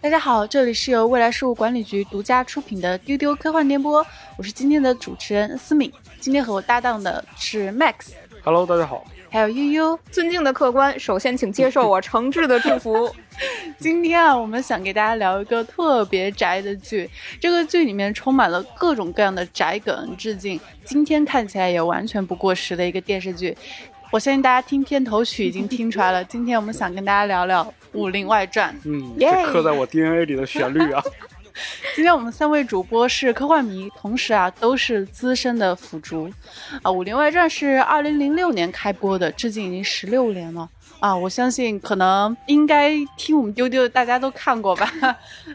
大家好，这里是由未来事务管理局独家出品的丢丢科幻电波，我是今天的主持人思敏。今天和我搭档的是 Max，Hello，大家好。还有悠悠。尊敬的客官，首先请接受我诚挚的祝福。今天啊，我们想给大家聊一个特别宅的剧，这个剧里面充满了各种各样的宅梗致敬，今天看起来也完全不过时的一个电视剧。我相信大家听片头曲已经听出来了，今天我们想跟大家聊聊《武林外传》。嗯，耶这刻在我 DNA 里的旋律啊。今天我们三位主播是科幻迷，同时啊都是资深的腐竹。啊，《武林外传》是二零零六年开播的，至今已经十六年了。啊，我相信可能应该听我们丢丢的大家都看过吧。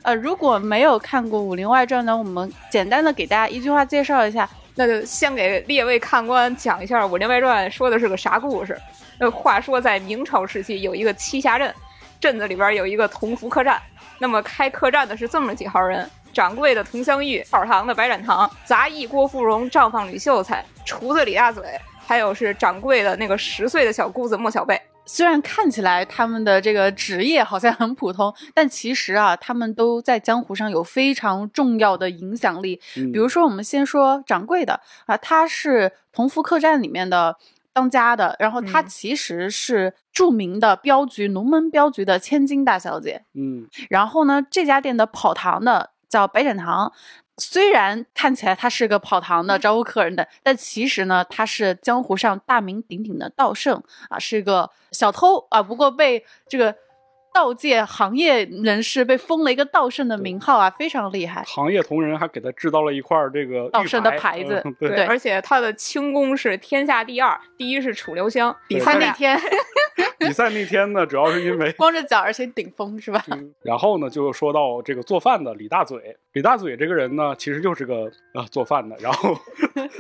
呃，如果没有看过《武林外传》呢，我们简单的给大家一句话介绍一下。那就先给列位看官讲一下《武林外传》说的是个啥故事。呃话说，在明朝时期，有一个栖霞镇，镇子里边有一个同福客栈。那么开客栈的是这么几号人：掌柜的佟湘玉，二堂的白展堂，杂役郭芙蓉，账房吕秀才，厨子李大嘴，还有是掌柜的那个十岁的小姑子莫小贝。虽然看起来他们的这个职业好像很普通，但其实啊，他们都在江湖上有非常重要的影响力。嗯比如说，我们先说掌柜的啊，他是同福客栈里面的当家的，然后他嗯其实是著名的镖局龙门镖局的千金大小姐。嗯，然后呢，这家店的跑堂的叫白展堂。虽然看起来他是个跑堂的招呼客人的，但其实呢，他是江湖上大名鼎鼎的盗圣啊，是个小偷啊。不过被这个盗界行业人士被封了一个道圣的名号啊，非常厉害。行业同仁还给他制造了一块这个玉盗圣的牌牌子嗯 对对，而且他的轻功是天下第二，第一是楚留香。比赛那天 比赛那天呢，主要是因为。光着脚而且顶风是吧？嗯然后呢，就说到这个做饭的李大嘴。李大嘴这个人呢，其实就是个啊做饭的，然后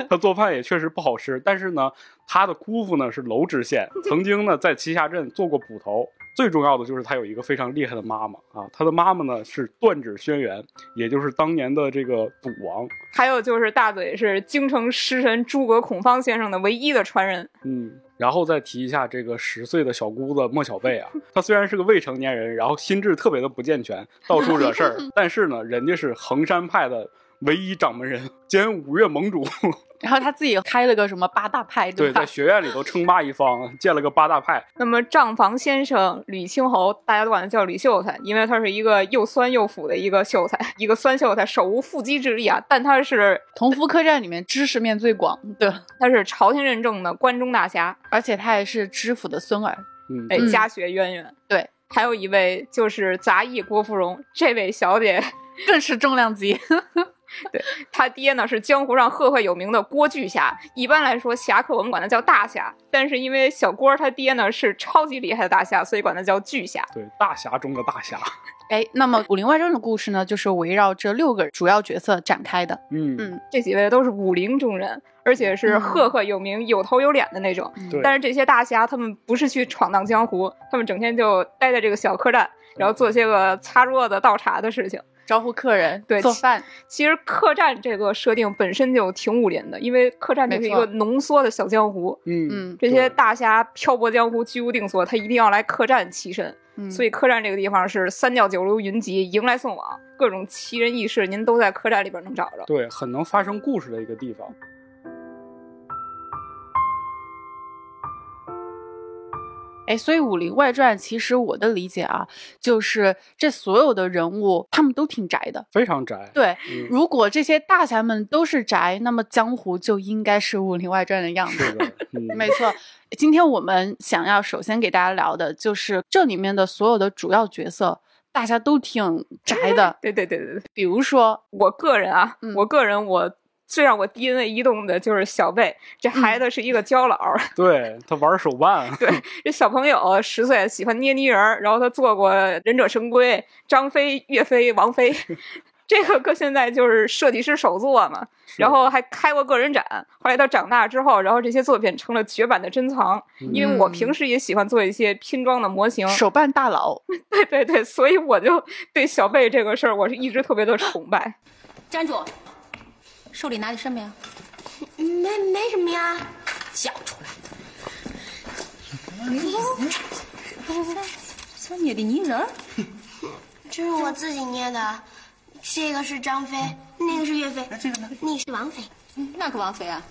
他做饭也确实不好吃，但是呢，他的姑父呢是娄知县，曾经呢在栖霞镇做过捕头。最重要的就是他有一个非常厉害的妈妈啊，他的妈妈呢是断指轩辕，也就是当年的这个赌王。还有就是大嘴是京城诗神诸葛孔方先生的唯一的传人。嗯，然后再提一下这个十岁的小姑子莫小贝啊，她虽然是个未成年人，然后心智特别的不健全，到处惹事儿，但是呢，人家是衡山派的唯一掌门人兼五岳盟主，然后他自己开了个什么八大派，对，吧在？学院里头称霸一方，建了个八大派。那么账房先生吕青侯，大家都管他叫吕秀才，因为他是一个又酸又腐的一个秀才，一个酸秀才，手无缚鸡之力啊，但他是同福客栈里面知识面最广的，他是朝廷认证的关中大侠，而且他也是知府的孙儿。嗯，哎，嗯家学渊源。对，还有一位就是杂役郭芙蓉，这位小姐，更是重量级。她爹呢是江湖上赫赫有名的郭巨侠。一般来说，侠客我们管他叫大侠，但是因为小郭他爹呢是超级厉害的大侠，所以管他叫巨侠。对，大侠中的大侠。哎，那么《武林外传》的故事呢，就是围绕这六个主要角色展开的。嗯，嗯，这几位都是武林中人，而且是嗯赫赫有名、有头有脸的那种。对。但是这些大侠他们不是去闯荡江湖，他们整天就待在这个小客栈，然后做些个擦桌子、倒茶的事情。招呼客人，对做饭。其实客栈这个设定本身就挺武林的，因为客栈就是一个浓缩的小江湖。嗯嗯这些大侠漂泊江湖、居无定所，他一定要来客栈栖身。嗯，所以客栈这个地方是三教九流云集，迎来送往，各种奇人异事，您都在客栈里边能找着。对，很能发生故事的一个地方。哎，所以《武林外传》其实我的理解啊，就是这所有的人物他们都挺宅的。非常宅。对，嗯，如果这些大侠们都是宅，那么江湖就应该是《武林外传》的样子。是的，嗯，没错，今天我们想要首先给大家聊的就是这里面的所有的主要角色，大家都挺宅的。对对对对对，比如说，我个人啊，嗯我个人我最让我 DNA 移动的就是小贝，这孩子是一个娇老儿。对他玩手办，对，这小朋友十岁喜欢捏泥人儿，然后他做过《忍者神龟》、张飞、岳飞、王菲，这个搁现在就是设计师手作嘛。然后还开过个人展，后来到长大之后，然后这些作品成了绝版的珍藏。因为我嗯平时也喜欢做一些拼装的模型，手办大佬，对对对，所以我就对小贝这个事儿，我是一直特别的崇拜。站住！手里拿的什么呀？没没什么呀，交出来！这捏的泥人儿，这是我自己捏的，这个是张飞，那个是岳飞，这个呢？那个是王菲。嗯那个王妃啊，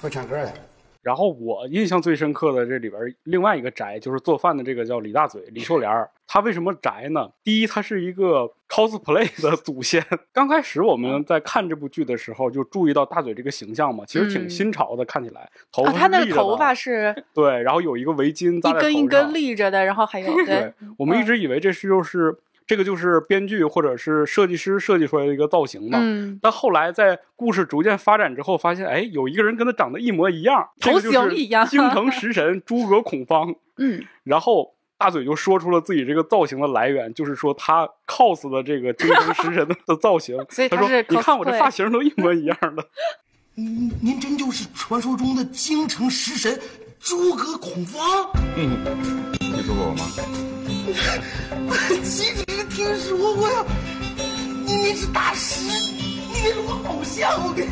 会唱歌的。然后我印象最深刻的这里边儿另外一个宅就是做饭的这个叫李大嘴李秀莲儿，他为什么宅呢？第一，他是一个 cosplay 的祖先。刚开始我们在看这部剧的时候就注意到大嘴这个形象嘛，其实挺嗯。新潮的，看起来头啊，发他那是立着的个头发是。对，然后有一个围巾在头上根一根立着的，然后还有对对，我们一直以为这是就是这个就是编剧或者是设计师设计出来的一个造型嘛。嗯，但后来在故事逐渐发展之后，发现哎，有一个人跟他长得一模一样，这个就头型一样是京城食神诸葛孔方。嗯，然后大嘴就说出了自己这个造型的来源，就是说他 cos 的这个京城食神的 的造型。他说所以他是：“你看我这发型都一模一样的。您您真就是传说中的京城食神诸葛孔方？嗯你说过我吗？我岂止是听说过呀？你你是大师，你那是我偶像，我给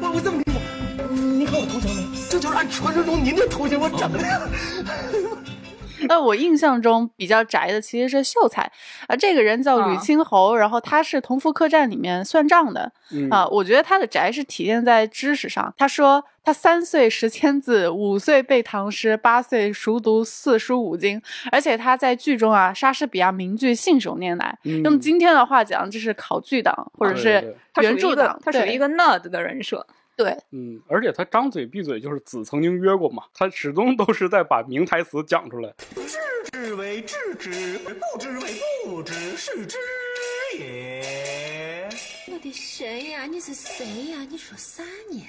我我这么跟你说，你看我头像没？这就是按传说中您的头像我整的。那我印象中比较宅的其实是秀才啊，这个人叫吕啊青侯，然后他是同福客栈里面算账的嗯啊。我觉得他的宅是体现在知识上。他说他三岁识千字，五岁背唐诗，八岁熟读四书五经，而且他在剧中啊，莎士比亚名句信手拈来。嗯用今天的话讲，这是考据党或者是原著党，对他属于一个 nerd 的人设。对。嗯，而且他张嘴闭嘴就是子曾经约过嘛，他始终都是在把名台词讲出来。知之为知之，不知为不知，是知也。我的神呀、你是谁呀、你说啥呢？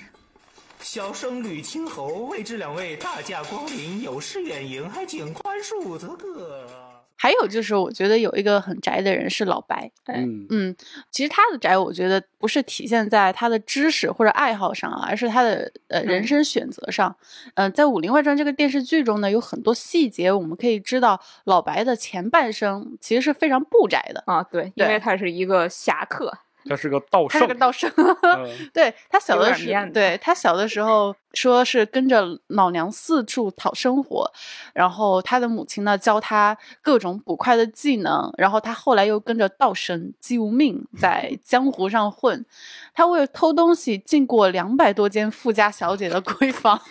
小生吕青侯，未知两位大驾光临，有失远迎，还请宽恕则个。还有就是，我觉得有一个很宅的人是老白，嗯，嗯，其实他的宅，我觉得不是体现在他的知识或者爱好上啊，而是他的呃人嗯生选择上。嗯、在《武林外传》这个电视剧中呢，有很多细节，我们可以知道老白的前半生其实是非常不宅的。啊，对，因为他是一个侠客，他是个道圣他是个，道圣，嗯 对他小的时候对他小的时候说是跟着老娘四处讨生活，然后他的母亲呢教他各种捕快的技能，然后他后来又跟着道神姬无命 在江湖上混，他为了偷东西进过两百多间富家小姐的闺房。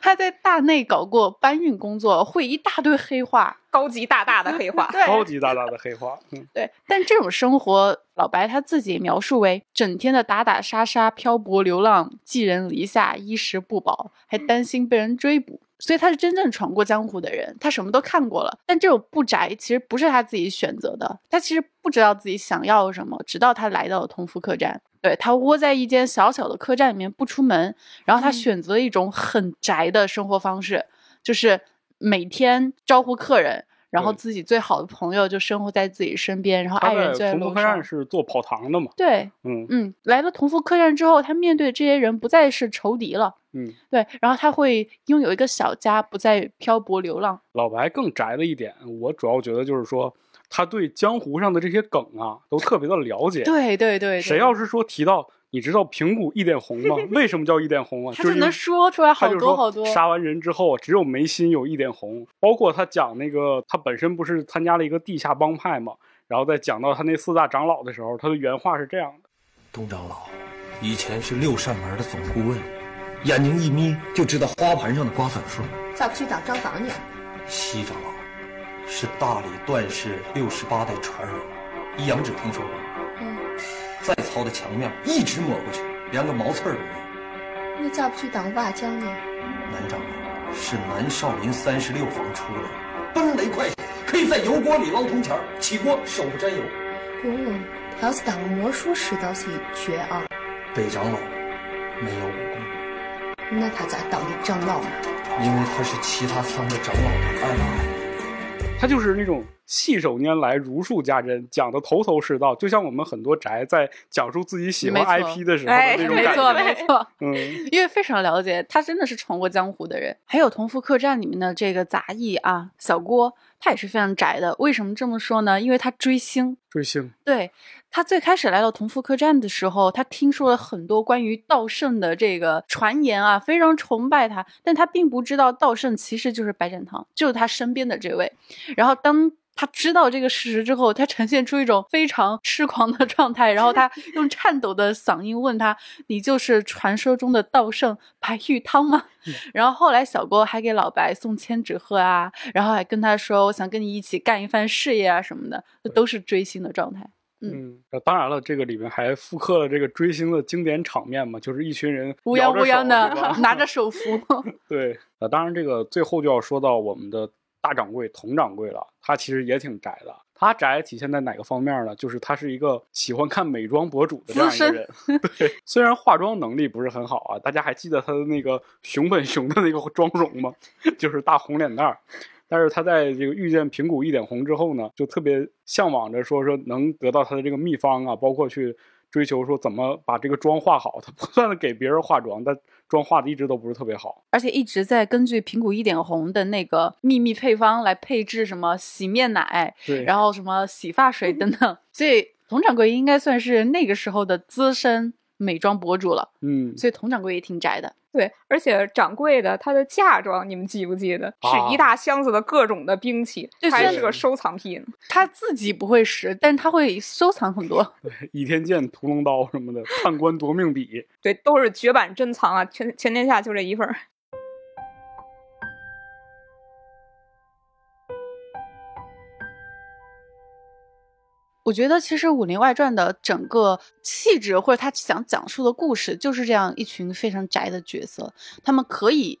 他在大内搞过搬运工作，会一大堆黑话。高级大大的黑话。对高级大大的黑话。嗯对，但这种生活，老白他自己描述为整天的打打杀杀、漂泊流浪、寄人篱下、衣食不保，还担心被人追捕。所以他是真正闯过江湖的人，他什么都看过了。但这种不宅其实不是他自己选择的，他其实不知道自己想要什么，直到他来到了同福客栈。对他窝在一间小小的客栈里面不出门，然后他选择一种很宅的生活方式，就是每天招呼客人，然后自己最好的朋友就生活在自己身边，然后爱人同福客栈。是做跑堂的嘛？对，嗯嗯，来了同福客栈之后，他面对的这些人不再是仇敌了，嗯，对，然后他会拥有一个小家，不再漂泊流浪。老白更宅的一点，我主要觉得就是说，他对江湖上的这些梗啊，都特别的了解。对对对，谁要是说提到，你知道平谷一点红吗？为什么叫一点红啊？他就是能说出来好多好多。杀完人之后，只有眉心有一点红。包括他讲那个，他本身不是参加了一个地下帮派嘛，然后在讲到他那四大长老的时候，他的原话是这样的：东长老以前是六扇门的总顾问，眼睛一眯就知道花盘上的瓜子数。咋不去打张榜呢？西长老是大理段氏六十八代传人，一阳指听说过。嗯，再糙的墙面一直抹过去，连个毛刺儿都没有。你咋不去当瓦匠呢？南长老是南少林三十六房出来，奔雷快手，可以在油锅里捞铜钱儿，起锅手不沾油。哦，他要是当魔术师倒是绝啊。北长老没有武功，那他咋当的长老呢？因为他是其他三个长老的二老。他就是那种信手拈来、如数家珍，讲的头头是道，就像我们很多宅在讲述自己喜欢 IP 的时候的哎那种感没错。没错，嗯，因为非常了解，他真的是闯过江湖的人。还有同福客栈里面的这个杂役啊，小郭，他也是非常宅的。为什么这么说呢？因为他追星。追星，对他最开始来到同福客栈的时候，他听说了很多关于道圣的这个传言啊，非常崇拜他，但他并不知道道圣其实就是白展堂，就是他身边的这位。然后当他知道这个事实之后，他呈现出一种非常痴狂的状态，然后他用颤抖的嗓音问他：“你就是传说中的道圣白玉汤吗？”然后后来小郭还给老白送千纸鹤啊，然后还跟他说：“我想跟你一起干一番事业啊什么的。”这都是追星的状态。嗯，当然了，这个里面还复刻了这个追星的经典场面嘛，就是一群人乌泱乌泱的 拿着手扶。对，呃，当然这个最后就要说到我们的大掌柜佟掌柜了，他其实也挺宅的。他宅体现在哪个方面呢？就是他是一个喜欢看美妆博主的这样一个人。对，虽然化妆能力不是很好啊，大家还记得他的那个熊本熊的那个妆容吗？就是大红脸蛋儿。但是他在这个遇见平谷一点红之后呢，就特别向往着说说能得到他的这个秘方啊，包括去追求说怎么把这个妆化好。他不断的给别人化妆，但妆化的一直都不是特别好，而且一直在根据平谷一点红的那个秘密配方来配置什么洗面奶，对，然后什么洗发水等等。所以佟掌柜应该算是那个时候的资深美妆博主了。嗯，所以佟掌柜也挺宅的。对，而且掌柜的他的嫁妆，你们记不记得？是一大箱子的各种的兵器，这还是个收藏癖呢。他自己不会使，但他会收藏很多。对，倚天剑、屠龙刀什么的，判官夺命笔，对，都是绝版珍藏啊！全全天下就这一份儿。我觉得其实《武林外传》的整个气质，或者他想讲述的故事，就是这样一群非常宅的角色。他们可以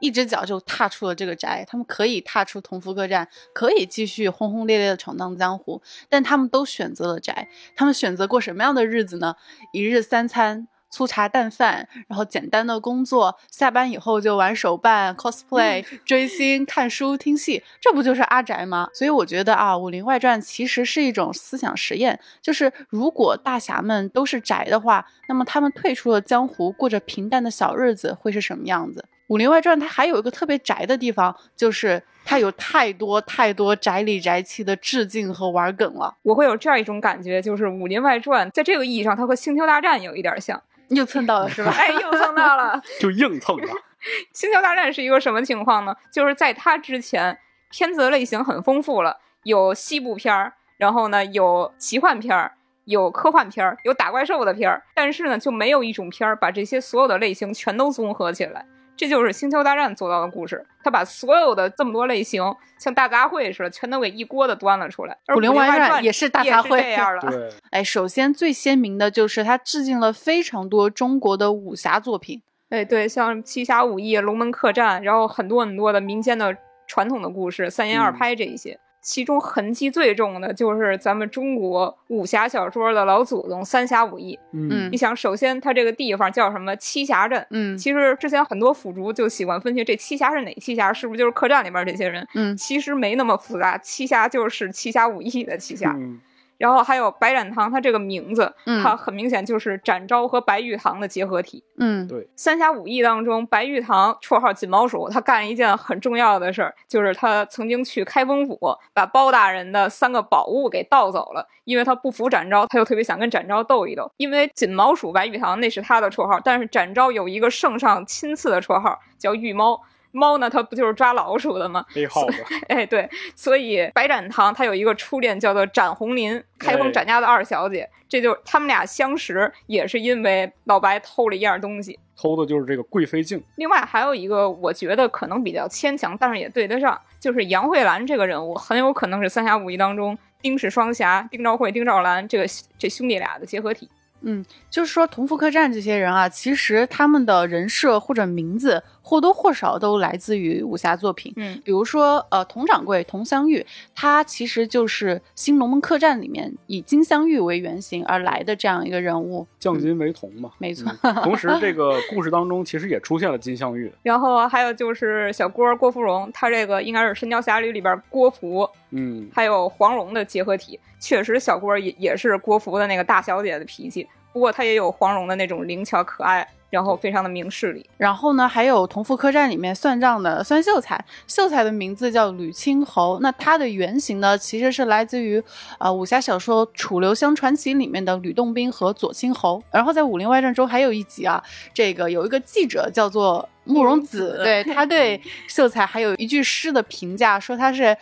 一只脚就踏出了这个宅，他们可以踏出同福客栈，可以继续轰轰烈烈的闯荡江湖，但他们都选择了宅。他们选择过什么样的日子呢？一日三餐。粗茶淡饭，然后简单的工作，下班以后就玩手办、cosplay、追星、看书、听戏，这不就是阿宅吗？所以我觉得啊，《武林外传》其实是一种思想实验，就是如果大侠们都是宅的话，那么他们退出了江湖，过着平淡的小日子会是什么样子？《武林外传》它还有一个特别宅的地方，就是它有太多太多宅里宅气的致敬和玩梗了。我会有这样一种感觉，就是《武林外传》在这个意义上，它和《星球大战》有一点像。又蹭到了是吧？哎，又蹭到了，就硬蹭了。星球大战是一个什么情况呢？就是在它之前，片子类型很丰富了，有西部片儿，然后呢有奇幻片儿，有科幻片儿，有打怪兽的片儿，但是呢就没有一种片儿把这些所有的类型全都综合起来。这就是《星球大战》做到的故事，他把所有的这么多类型，像大杂烩似的，全都给一锅的端了出来。《武林外传》也是大杂烩这样了。对，哎，首先最鲜明的就是他致敬了非常多中国的武侠作品。哎，对，像《七侠五义》《龙门客栈》，然后很多很多的民间的传统的故事，三言二拍这一些。其中痕迹最重的就是咱们中国武侠小说的老祖宗三侠五义。嗯，你想，首先它这个地方叫什么栖霞镇？嗯，其实之前很多腐竹就喜欢分析这栖霞是哪栖霞，是不是就是客栈里边这些人？嗯，其实没那么复杂，栖霞就是七侠五义的栖霞。嗯然后还有白展堂，他这个名字，嗯它很明显就是展昭和白玉堂的结合体。嗯，对，三侠五义当中，白玉堂绰号锦毛鼠，他干了一件很重要的事儿，就是他曾经去开封府把包大人的三个宝物给盗走了，因为他不服展昭，他又特别想跟展昭斗一斗。因为锦毛鼠白玉堂那是他的绰号，但是展昭有一个圣上亲赐的绰号叫玉猫。猫呢，它不就是抓老鼠的吗？黑耗子。哎，对，所以白展堂他有一个初恋叫做展红林，开封展家的二小姐，这就他们俩相识也是因为老白偷了一样东西，偷的就是这个贵妃镜。另外还有一个，我觉得可能比较牵强，但是也对得上，就是杨慧兰这个人物，很有可能是三侠五义当中丁氏双侠丁兆慧、丁兆兰这个这兄弟俩的结合体。嗯，就是说同福客栈这些人啊，其实他们的人设或者名字或多或少都来自于武侠作品。嗯，比如说呃，佟掌柜佟湘玉，他其实就是《新龙门客栈》里面以金镶玉为原型而来的这样一个人物。降金为铜嘛，没错。同时，这个故事当中其实也出现了金镶玉。然后还有就是小郭郭芙蓉，他这个应该是《神雕侠侣》里边郭芙，嗯，还有黄蓉的结合体。确实，小郭也也是郭芙的那个大小姐的脾气。不过她也有黄蓉的那种灵巧可爱，然后非常的明事理。然后呢，还有同福客栈里面算账的算秀才，秀才的名字叫吕青侯。那他的原型呢，其实是来自于呃武侠小说《楚留香传奇》里面的吕洞宾和左青侯。然后在《武林外传》中还有一集啊，这个有一个记者叫做慕容子，对他对 秀才还有一句诗的评价，说他是。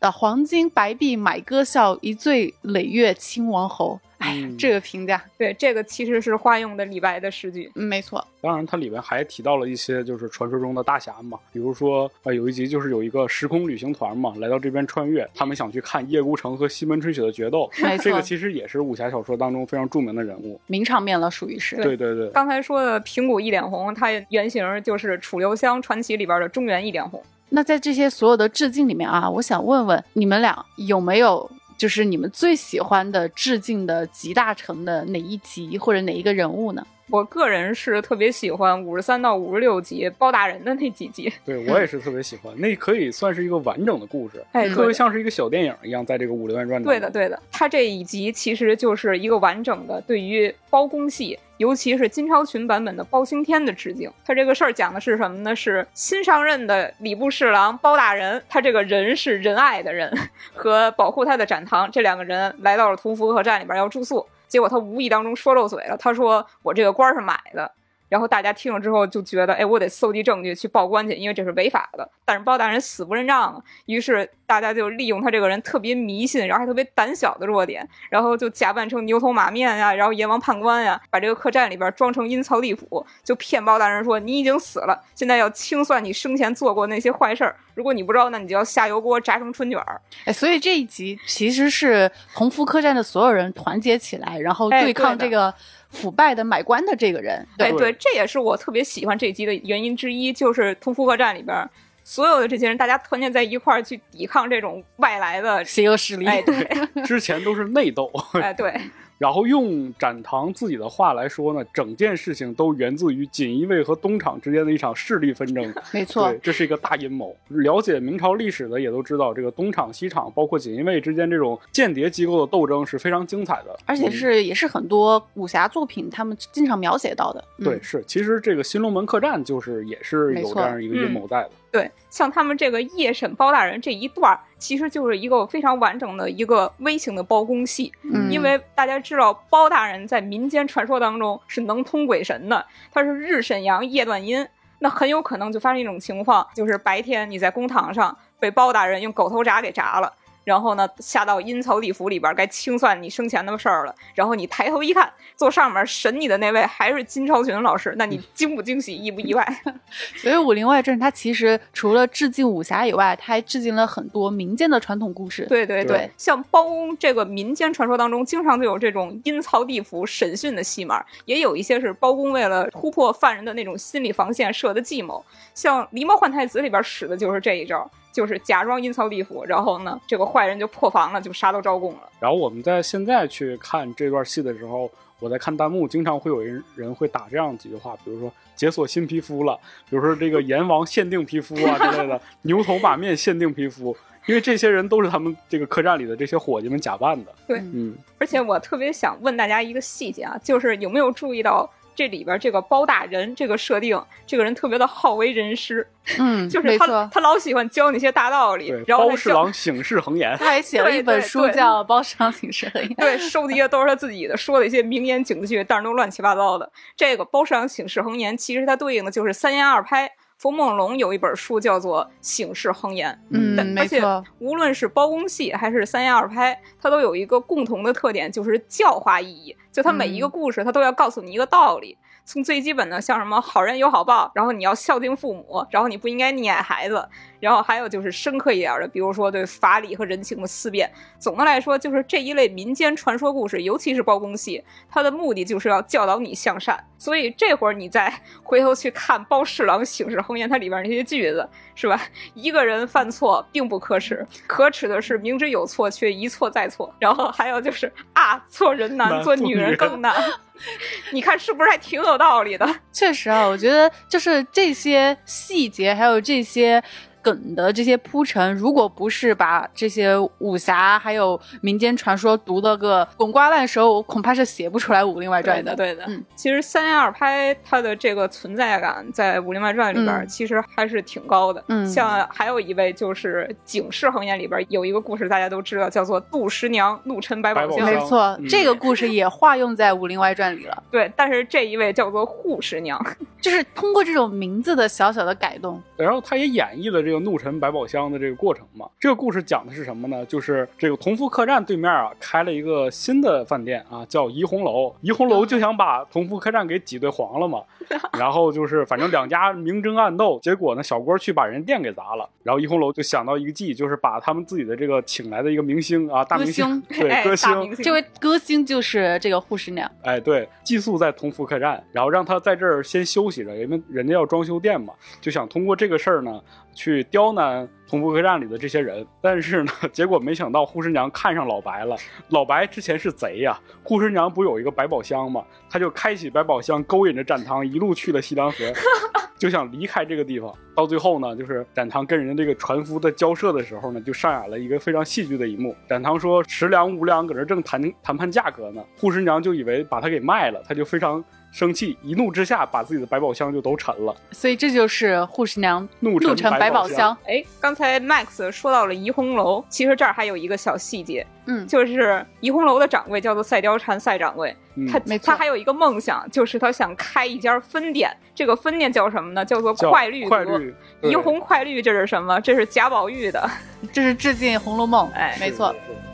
呃黄金白璧买歌笑，一醉累月亲王侯。哎呀，嗯这个评价，对，这个其实是化用的李白的诗句。嗯没错，当然，它里面还提到了一些就是传说中的大侠嘛，比如说呃有一集就是有一个时空旅行团嘛，来到这边穿越，他们想去看叶孤城和西门吹雪的决斗，没错这个其实也是武侠小说当中非常著名的人物。名场面了，属于是。对对对，刚才说的平谷一点红，它原型就是《楚留香传奇》里边的中原一点红。那在这些所有的致敬里面啊，我想问问你们俩有没有就是你们最喜欢的致敬的集大成的哪一集或者哪一个人物呢？我个人是特别喜欢五十三到五十六集包大人的那几集。对我也是特别喜欢，那可以算是一个完整的故事，哎特别像是一个小电影一样，在这个《武林外传》。对的，对的，它这一集其实就是一个完整的对于包公戏，尤其是金超群版本的包青天的致敬。他这个事儿讲的是什么呢？是新上任的礼部侍郎包大人，他这个人是仁爱的人，和保护他的展堂这两个人来到了屠夫客栈里边要住宿，结果他无意当中说漏嘴了，他说我这个官是买的。然后大家听了之后就觉得，哎，我得搜集证据去报官去，因为这是违法的。但是包大人死不认账啊，于是大家就利用他这个人特别迷信，然后还特别胆小的弱点，然后就假扮成牛头马面呀，然后阎王判官呀，把这个客栈里边装成阴曹地府，就骗包大人说你已经死了，现在要清算你生前做过那些坏事儿。如果你不知道，那你就要下油锅炸成春卷儿。哎，所以这一集其实是同福客栈的所有人团结起来，然后哎对抗这个腐败的买官的这个人。哎，对对，这也是我特别喜欢这一集的原因之一，就是通夫客栈里边所有的这些人，大家团结在一块儿去抵抗这种外来的。邪恶势力，哎，对，之前都是内斗，哎，对，然后用展堂自己的话来说呢，整件事情都源自于锦衣卫和东厂之间的一场势力纷争。没错对，，这是一个大阴谋。了解明朝历史的也都知道，这个东厂、西厂，包括锦衣卫之间这种间谍机构的斗争是非常精彩的，而且嗯是也是很多武侠作品他们经常描写到的。嗯对，是，其实这个新龙门客栈就是也是有这样一个阴谋在的。对，像他们这个夜审包大人这一段儿，其实就是一个非常完整的一个微型的包公戏。嗯，因为大家知道，包大人在民间传说当中是能通鬼神的，他是日审阳，夜断阴。那很有可能就发生一种情况，就是白天你在公堂上被包大人用狗头铡给铡了。然后呢，下到阴曹地府里边，该清算你生前的事儿了。然后你抬头一看，坐上面审你的那位还是金超群老师，那你惊不惊喜，意不意外？所以《武林外传》它其实除了致敬武侠以外，它还致敬了很多民间的传统故事。对对对像包公这个民间传说当中，经常就有这种阴曹地府审讯的戏码，也有一些是包公为了突破犯人的那种心理防线设的计谋。像《狸猫换太子》里边使的就是这一招，就是假装阴曹地府，然后呢，这个坏人就破防了，就杀到招供了。然后我们在现在去看这段戏的时候，我在看弹幕，经常会有人人会打这样几句话，比如说解锁新皮肤了，比如说这个阎王限定皮肤啊之类的，牛头马面限定皮肤，因为这些人都是他们这个客栈里的这些伙计们假扮的。对嗯，而且我特别想问大家一个细节啊，就是有没有注意到？这里边这个包大人这个设定，这个人特别的好为人师，嗯，就是他。他老喜欢教那些大道理对，，然后包侍郎醒世恒言。他还写了一本书叫《包侍郎醒世恒言》。对，收集的都是他自己的，说的一些名言警句，但是都乱七八糟的。这个包上醒世恒言，其实它对应的就是三言二拍。冯梦龙有一本书叫做《醒世恒言》，嗯，而且。无论是包公戏还是三言二拍，它都有一个共同的特点，就是教化意义。就它每一个嗯故事，它都要告诉你一个道理。从最基本的，像什么好人有好报，然后你要孝敬父母，然后你不应该溺爱孩子，然后还有就是深刻一点的，比如说对法理和人情的思辨。总的来说，就是这一类民间传说故事，尤其是包公戏，它的目的就是要教导你向善。所以这会儿你再回头去看《包侍郎醒世恒言》，它里边那些句子，是吧？一个人犯错并不可耻，可耻的是明知有错却一错再错。然后还有就是啊，做人难，做女人更难。你看是不是还挺有道理的？确实啊，我觉得就是这些细节，还有这些梗的这些铺陈，如果不是把这些武侠还有民间传说读了个滚瓜烂熟，我恐怕是写不出来《武林外传》对的，对的。嗯，其实三言二拍它的这个存在感在《武林外传》里边、嗯其实还是挺高的。嗯像还有一位就是《警世恒言》里边有一个故事，大家都知道，叫做杜十娘怒沉百宝箱。没错，嗯这个故事也化用在《武林外传》里了。对，但是这一位叫做护十娘。就是通过这种名字的小小的改动，然后他也演绎了这个怒沉百宝箱的这个过程嘛。这个故事讲的是什么呢？就是这个同福客栈对面啊开了一个新的饭店啊，叫怡红楼。怡红楼就想把同福客栈给挤兑黄了嘛，然后就是反正两家明争暗斗，结果呢小郭去把人店给砸了，然后怡红楼就想到一个计，就是把他们自己的这个请来的一个明星啊大明星歌对歌。星这位歌星就是这个护士娘。哎，对，寄宿在同福客栈，然后让他在这儿先休息着，因为人家要装修店嘛，就想通过这个事儿呢，去刁难同福客栈里的这些人。但是呢，结果没想到护士娘看上老白了，老白之前是贼呀，护士娘不有一个百宝箱吗，他就开启百宝箱，勾引着展堂一路去了西凉河，就想离开这个地方。到最后呢，就是展堂跟人家这个船夫在交涉的时候呢，就上演了一个非常戏剧的一幕。展堂说十两五两，搁这正谈谈判价格呢，护士娘就以为把他给卖了，他就非常生气，一怒之下把自己的百宝箱就都沉了。所以这就是护士娘怒沉怒沉百百宝箱。哎，刚才 Max 说到了怡红楼，其实这儿还有一个小细节，嗯，就是怡红楼的掌柜叫做赛貂蝉赛掌柜，嗯他没错他还有一个梦想，就是他想开一家分店。这个分店叫什么呢？叫做快绿阁。快绿，怡红快绿，这是什么？这是贾宝玉的。这是致敬《红楼梦》。哎没错。是是是《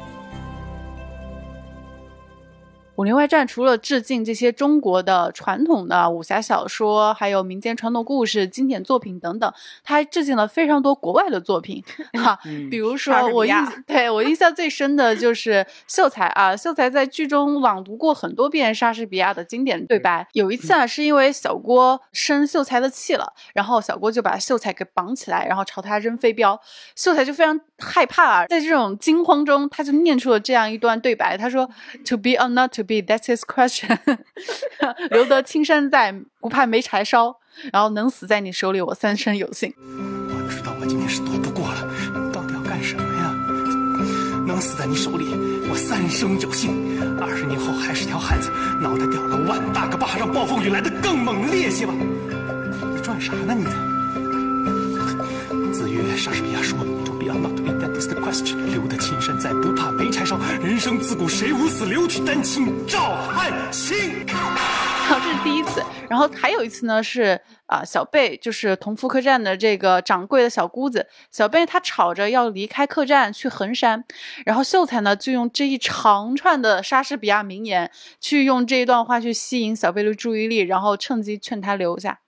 武林外传》除了致敬这些中国的传统的武侠小说，还有民间传统故事、经典作品等等，它还致敬了非常多国外的作品 哈、嗯比如说我印对我印象最深的就是秀才啊，秀才在剧中朗读过很多遍莎士比亚的经典对白。有一次啊，是因为小郭生秀才的气了，然后小郭就把秀才给绑起来，然后朝他扔飞镖。秀才就非常害怕啊，在这种惊慌中，他就念出了这样一段对白，他说：“To be or not to be, that's his question。留得青山在，不怕没柴烧。然后能死在你手里，我三生有幸。我知道我今天是躲不过了，到底要干什么呀？能死在你手里，我三生有幸。二十年后还是条汉子，脑袋掉了万大个疤，让暴风雨来得更猛烈些吧。你转啥呢你？子曰：莎士比亚说：“To be not to be, that is the question。”留得青山在，不怕没柴烧。人生自古谁无死，留取丹青照汗青。好，这是第一次。然后还有一次呢，是啊、小贝就是同福客栈的这个掌柜的小姑子，小贝她吵着要离开客栈去衡山，然后秀才呢就用这一长串的莎士比亚名言，去用这一段话去吸引小贝的注意力，然后趁机劝他留下。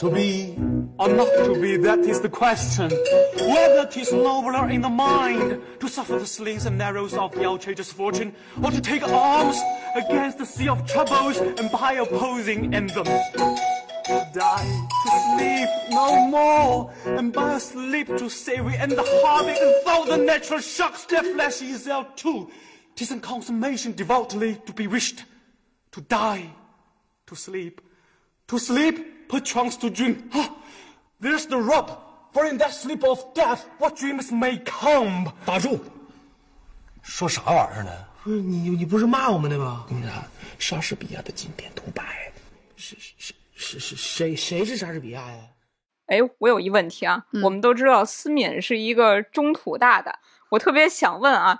To be or not to be, that is the question. Whether 'tis nobler in the mind to suffer the slings and arrows of the outrageous fortune, or to take arms against the sea of troubles and by opposing. To die, to sleep no more, and by a sleep to savor and the harvest and though the natural shocks their flesh is out too. 'Tis a consummation devoutly to be wished. To die, to sleep, to sleep, perchance to dream. Ah, there's the rope, For in that sleep of death, what dreams may come. 打住！说啥玩意儿呢？不是你，你不是骂我们的吧？你看莎士比亚的经典独白，是是是是谁谁是莎士比亚呀？哎，我有一问题啊，嗯我们都知道思敏是一个中土大的，我特别想问啊，《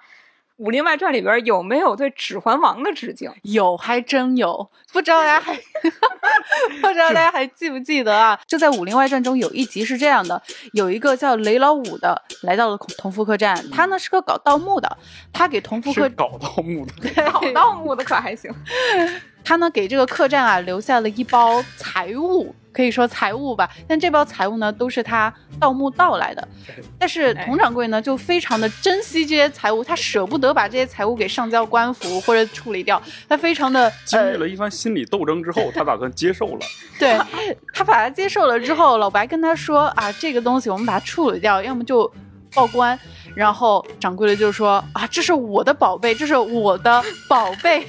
武林外传》里边有没有对《指环王》的致敬？有，还真有，不知道大家还 不知道大家还记不记得啊？就在《武林外传》中有一集是这样的，有一个叫雷老五的来到了同福客栈，他呢是个搞盗墓的，他给同福客是搞盗墓的，搞盗墓的可还行？他呢给这个客栈啊留下了一包财物，可以说财物吧，但这包财物呢都是他盗墓盗来的。但是佟掌柜呢就非常的珍惜这些财物，他舍不得把这些财物给上交官府或者处理掉，他非常的经历了一番心理斗争之后，他打算接受了。对他把它接受了之后，老白跟他说啊，这个东西我们把它处理掉，要么就报官。然后掌柜的就说啊，这是我的宝贝，这是我的宝贝。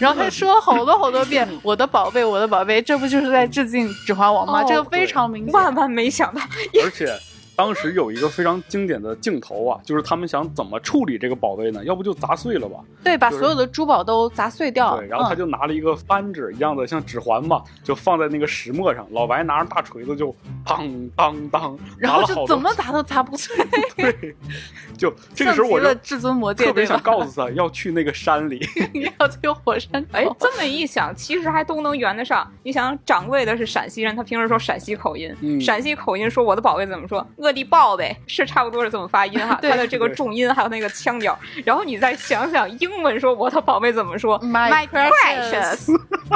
然后他说了好多好多遍，我的宝贝，我的宝贝，这不就是在致敬《指环王》吗？哦这个非常明显。万万没想到，而且当时有一个非常经典的镜头啊，就是他们想怎么处理这个宝贝呢？要不就砸碎了吧？对，把所有的珠宝都砸碎掉。对，然后他嗯就拿了一个扳指一样的，像指环嘛，就放在那个石磨上。老白拿着大锤子就当当当，然后就怎么砸都砸不碎。对，就这个时候我就像极了至尊魔戒，特别想告诉他要去那个山里。要去火山。哎，这么一想，其实还都能圆得上。你想，掌柜的是陕西人，他平时说陕西口音，嗯陕西口音说我的宝贝怎么说？我的宝贝是差不多是这么发音哈，对他的这个重音还有那个腔调。然后你再想想英文说我的宝贝怎么说 My precious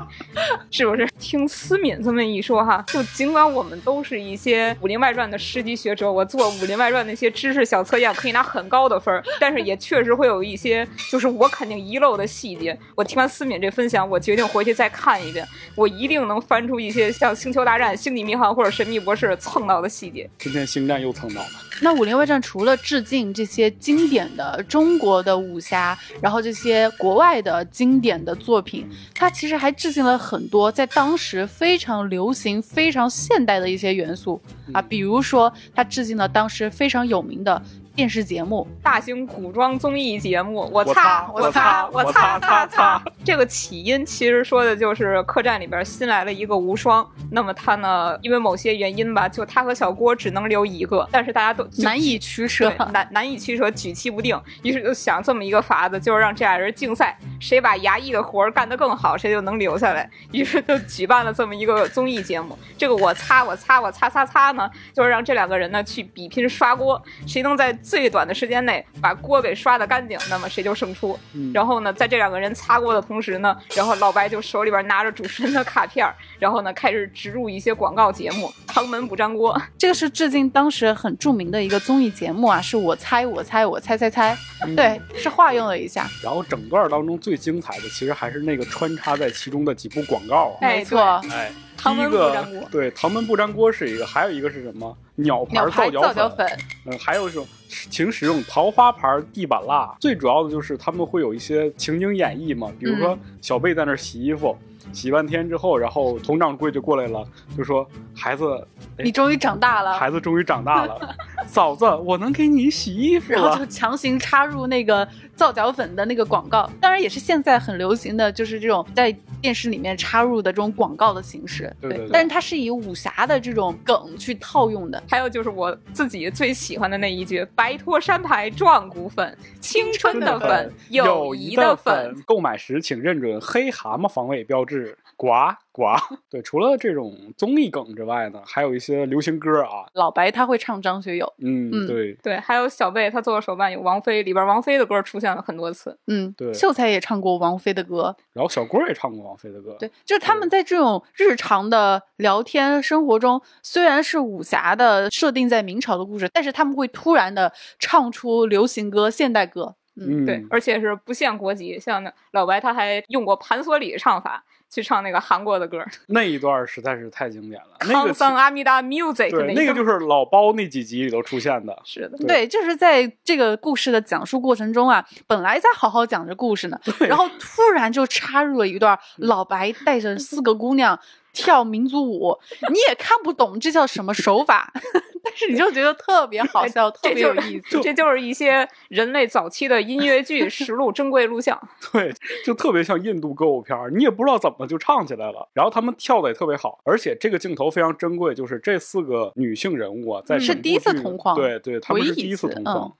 是不是？听思敏这么一说哈，就尽管我们都是一些《武林外传》的师级学者，我做《武林外传》那些知识小测验可以拿很高的分儿，但是也确实会有一些就是我肯定遗漏的细节。我听完思敏这分享，我决定回去再看一遍，我一定能翻出一些像《星球大战》《星际迷航》或者《神秘博士》蹭到的细节。今天星战又蹭到了，那《武林外传》除了致敬这些经典的中国的武侠，然后这些国外的经典的作品，它其实还致敬了很多在当时非常流行、非常现代的一些元素啊，比如说它致敬了当时非常有名的电视节目，大型古装综艺节目，我我擦擦我擦我擦擦擦擦擦擦这个起因其实说的就是客栈里边新来了一个无双，那么他呢，因为某些原因吧，就他和小郭只能留一个，但是大家都难以取舍。难难以取舍，举棋不定，于是就想这么一个法子，就是让这俩人竞赛，谁把衙役的活儿干得更好，谁就能留下来。于是就举办了这么一个综艺节目。这个我擦我擦我擦擦擦呢，就是让这两个人呢去比拼刷锅，谁能在最短的时间内把锅给刷得干净，那么谁就胜出。嗯。然后呢，在这两个人擦锅的同时呢，然后老白就手里边拿着主持人的卡片儿，然后呢开始植入一些广告节目，旁门不粘锅。这个是致敬当时很著名的一个综艺节目啊，是我猜我猜我猜猜猜，对，是化用了一下，然后整段当中最精彩的，其实还是那个穿插在其中的几部广告没错，哎，唐门第一个不粘锅对，唐门不粘锅是一个，还有一个是什么？鸟牌皂皂角粉，嗯，还有一种请使用桃花牌地板蜡。最主要的就是他们会有一些情景演绎嘛，比如说嗯小贝在那儿洗衣服，洗半天之后，然后佟掌柜就过来了，就说：“孩子，哎你终于长大了，孩子终于长大了，嫂子，我能给你洗衣服然后就。强行插入那个皂角粉的那个广告，当然也是现在很流行的，就是这种在电视里面插入的这种广告的形式。对对对但是它是以武侠的这种梗去套用的。还有就是我自己最喜欢的那一句：“白脱山牌壮骨粉，青春的粉，友谊的粉。，购买时请认准黑蛤蟆防伪标志，呱呱。对，除了这种综艺梗之外呢，还有一些流行歌啊，老白他会唱张学友，嗯，嗯对，”对，还有小贝他做的手办有王菲，里边王菲的歌出现了很多次。嗯，对秀才也唱过王菲的歌，然后小郭也唱过王菲的歌，对，就是他们在这种日常的聊天生活中，虽然是武侠的设定在明朝的故事，但是他们会突然的唱出流行歌、现代歌。嗯，嗯，对，而且是不限国籍，像那老白他还用过盘索里唱法去唱那个韩国的歌，那一段实在是太经典了，那康个桑阿弥达 music 对，那个就是老包那几集里头出现的，是的。对对，就是在这个故事的讲述过程中啊，本来在好好讲着故事呢，然后突然就插入了一段老白带着四个姑娘跳民族舞，你也看不懂这叫什么手法，但是你就觉得特别好笑，特别有意思。这就是一些人类早期的音乐剧实录珍贵录像。对，就特别像印度歌舞片儿，你也不知道怎么就唱起来了。然后他们跳的也特别好，而且这个镜头非常珍贵，就是这四个女性人物啊，在是第一次同框对对，他们是第一次次同框。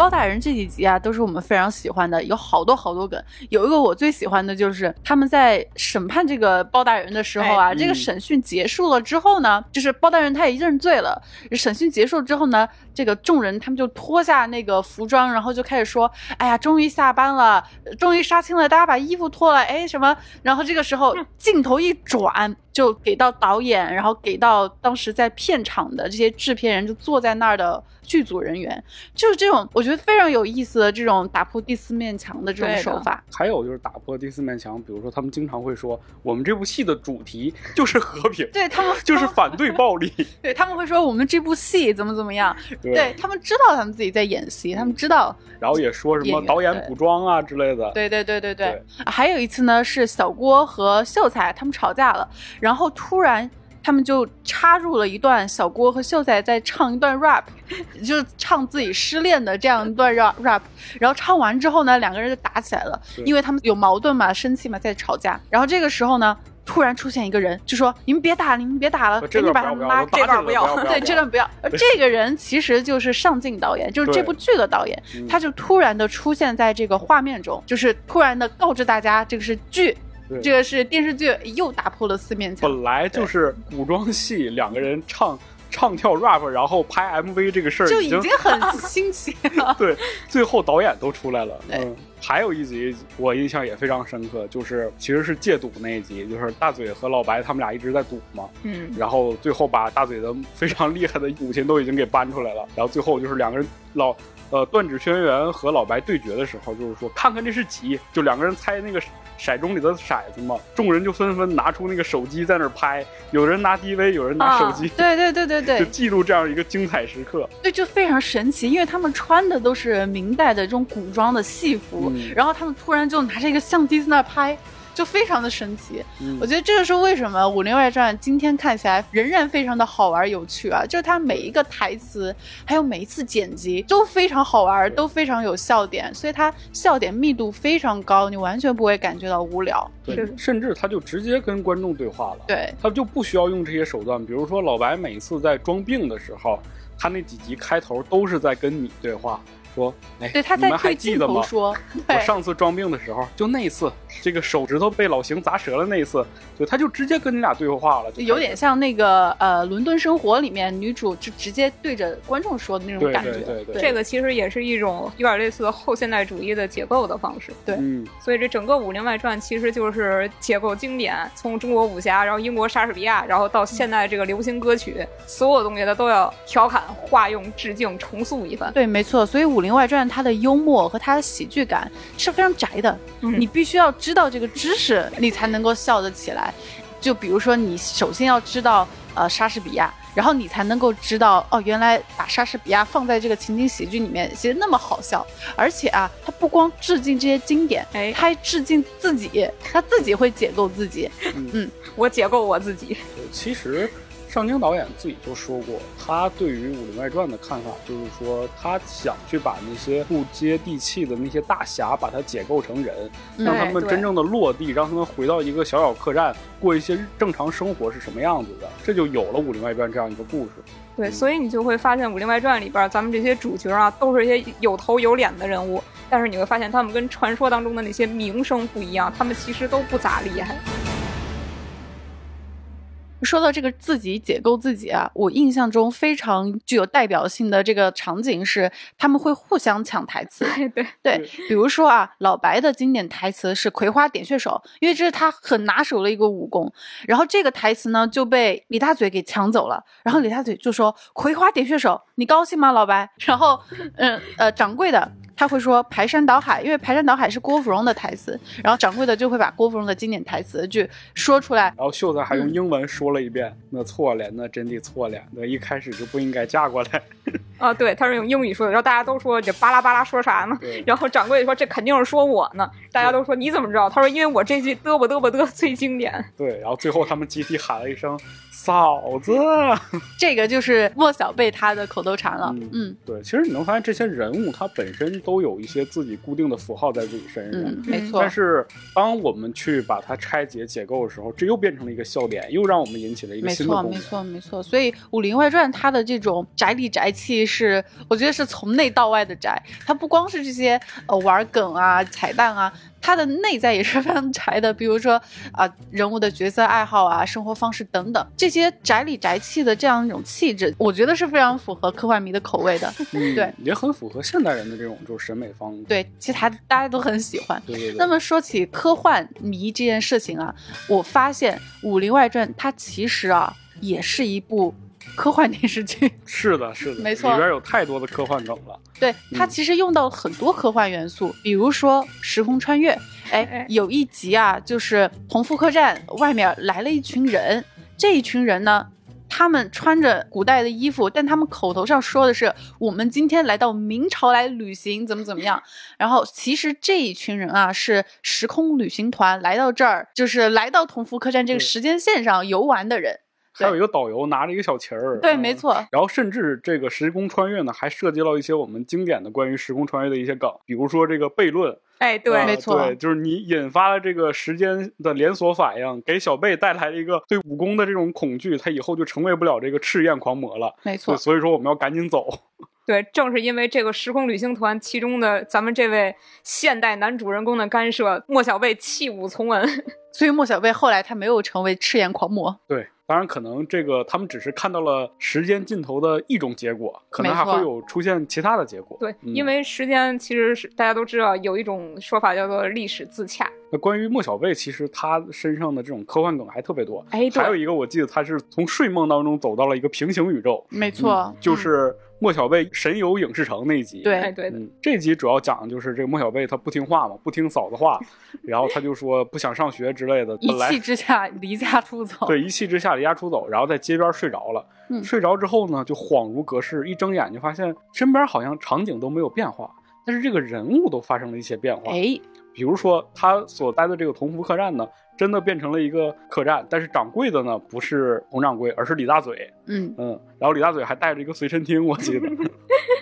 包大人这几集啊，都是我们非常喜欢的，有好多好多梗。有一个我最喜欢的就是他们在审判这个包大人的时候啊，哎嗯这个审讯结束了之后呢，就是包大人他也认罪了。审讯结束之后呢，这个众人他们就脱下那个服装，然后就开始说：“哎呀，终于下班了，终于杀青了，大家把衣服脱了。”哎，什么？然后这个时候镜头一转，就给到导演，然后给到当时在片场的这些制片人，就坐在那儿的剧组人员，就是这种我觉得非常有意思的这种打破第四面墙的这种手法。还有就是打破第四面墙，比如说他们经常会说，我们这部戏的主题就是和平，对他们，就是反对暴力。对他们会说我们这部戏怎么怎么样，对对他们知道他们自己在演戏，他们知道，然后也说什么导演对补妆啊之类的。对对对对对。对啊还有一次呢，是小郭和秀才他们吵架了，然后突然他们就插入了一段小郭和秀才在唱一段 rap，就是唱自己失恋的这样一段 rap rap。然后唱完之后呢，两个人就打起来了，因为他们有矛盾嘛，生气嘛，在吵架。然后这个时候呢。突然出现一个人，就说：“你们别打，你们别打了，赶紧把他们拉。”这段不要，对，这段不要。而这个人其实就是上镜导演，就是这部剧的导演，他就突然的出现在这个画面中，就是突然的告知大家，这个是剧，这个是电视剧，又打破了四面墙。本来就是古装戏，两个人唱。唱跳 rap，然后拍 MV 这个事儿就已经很新奇了。对，最后导演都出来了。嗯，还有一集我印象也非常深刻，就是其实是戒赌那一集，就是大嘴和老白他们俩一直在赌嘛。嗯。然后最后把大嘴的非常厉害的母亲都已经给搬出来了，然后最后就是两个人老。呃，断指轩辕和老白对决的时候，就是说看看这是几，就两个人猜那个骰盅里的骰子嘛。众人就纷纷拿出那个手机在那拍，有人拿 DV，有人拿手机。对对对对对，就记录这样一个精彩时刻。对，就非常神奇，因为他们穿的都是明代的这种古装的戏服，然后他们突然就拿着一个相机在那拍。就非常的神奇，我觉得这就是为什么《武林外传》今天看起来仍然非常的好玩有趣啊！就是它每一个台词，还有每一次剪辑都非常好玩，都非常有笑点，所以它笑点密度非常高，你完全不会感觉到无聊。对，甚至他就直接跟观众对话了。对，他就不需要用这些手段，比如说老白每次在装病的时候，他那几集开头都是在跟你对话。说，哎，对，他在还记得吗？说，我上次装病的时候，就那一次，这个手指头被老邢砸折了那一次，就他就直接跟你俩对话了，有点像那个呃《伦敦生活》里面女主就直接对着观众说的那种感觉。对对对，这个其实也是一种有点类似后现代主义的解构的方式。对，嗯，所以这整个《武林外传》其实就是解构经典，从中国武侠，然后英国莎士比亚，然后到现在这个流行歌曲，所有东西它都要调侃、化用、致敬、重塑一番。对，没错。所以《武林外传》它的幽默和它的喜剧感是非常宅的，你必须要知道这个知识，你才能够笑得起来。就比如说，你首先要知道呃莎士比亚，然后你才能够知道哦，原来把莎士比亚放在这个情景喜剧里面，其实那么好笑。而且啊，他不光致敬这些经典，哎，他还致敬自己，他自己会解构自己。嗯，我解构我自己。其实。上京导演自己就说过，他对于《武林外传》的看法就是说，他想去把那些不接地气的那些大侠，把它解构成人，让他们真正的落地，让他们回到一个小小客栈，过一些正常生活是什么样子的，这就有了《武林外传》这样一个故事。对，所以你就会发现，《武林外传》里边咱们这些主角啊，都是一些有头有脸的人物，但是你会发现，他们跟传说当中的那些名声不一样，他们其实都不咋厉害。说到这个自己解构自己啊，我印象中非常具有代表性的这个场景是他们会互相抢台词。对对，比如说啊，老白的经典台词是“葵花点穴手”，因为这是他很拿手的一个武功。然后这个台词呢就被李大嘴给抢走了。然后李大嘴就说：“葵花点穴手，你高兴吗，老白？”然后，嗯呃，掌柜的。他会说排山倒海，因为排山倒海是郭芙蓉的台词，然后掌柜的就会把郭芙蓉的经典台词去说出来，然后秀才还用英文说了一遍，那错了，那真的错了，那一开始就不应该嫁过来。啊，对，他是用英语说的，然后大家都说这巴拉巴拉说啥呢？然后掌柜说这肯定是说我呢，大家都说你怎么知道？他说因为我这句嘚啵嘚啵嘚最经典。对，然后最后他们集体喊了一声。嫂子，这个就是莫小贝他的口头禅了。嗯，对，其实你能发现这些人物他本身都有一些自己固定的符号在自己身上。嗯，没错。但是当我们去把它拆解解构的时候，这又变成了一个笑点，又让我们引起了一个新的没错，没错，没错。所以《武林外传》它的这种宅里宅气是，我觉得是从内到外的宅。它不光是这些呃玩梗啊、彩蛋啊。它的内在也是非常宅的，比如说啊，人物的角色爱好啊、生活方式等等，这些宅里宅气的这样一种气质，我觉得是非常符合科幻迷的口味的。嗯对，也很符合现代人的这种就是审美方。对，其实他大家都很喜欢。对对对。那么说起科幻迷这件事情啊，我发现《武林外传》它其实啊也是一部。科幻电视剧 是的，是的，没错，里边有太多的科幻梗了。对，它其实用到了很多科幻元素，比如说时空穿越。哎，有一集啊，就是同福客栈外面来了一群人，这一群人呢，他们穿着古代的衣服，但他们口头上说的是我们今天来到明朝来旅行，怎么怎么样。然后其实这一群人啊，是时空旅行团来到这儿，就是来到同福客栈这个时间线上游玩的人。还有一个导游拿着一个小旗儿。对，嗯没。错，然后甚至这个时空穿越呢，还涉及到一些我们经典的关于时空穿越的一些梗，比如说这个悖论，哎，对，呃没错对，就是你引发了这个时间的连锁反应，给小贝带来了一个对武功的这种恐惧，他以后就成为不了这个赤焰狂魔了。没错，，所以说我们要赶紧走。对，正是因为这个时空旅行团其中的咱们这位现代男主人公的干涉，莫小贝弃武从文。所以莫小贝后来他没有成为赤焰狂魔，对，当然可能这个他们只是看到了时间尽头的一种结果，可能还会有出现其他的结果。对，嗯因为时间其实是大家都知道有一种说法叫做历史自洽。那关于莫小贝，其实他身上的这种科幻梗还特别多。哎，还有一个，我记得他是从睡梦当中走到了一个平行宇宙，没错，就是莫小贝神游影视城那一集。对哎，对的，嗯，这集主要讲的就是这个莫小贝他不听话嘛，不听嫂子话，然后他就说不想上学之类的。一气之下离家出走，对一气之下离家出走，然后在街边睡着了。嗯睡着之后呢，就恍如隔世，一睁眼就发现身边好像场景都没有变化，但是这个人物都发生了一些变化。哎，比如说他所待的这个同福客栈呢，真的变成了一个客栈，但是掌柜的呢不是洪掌柜，而是李大嘴。嗯，嗯，然后李大嘴还带着一个随身听，我记得。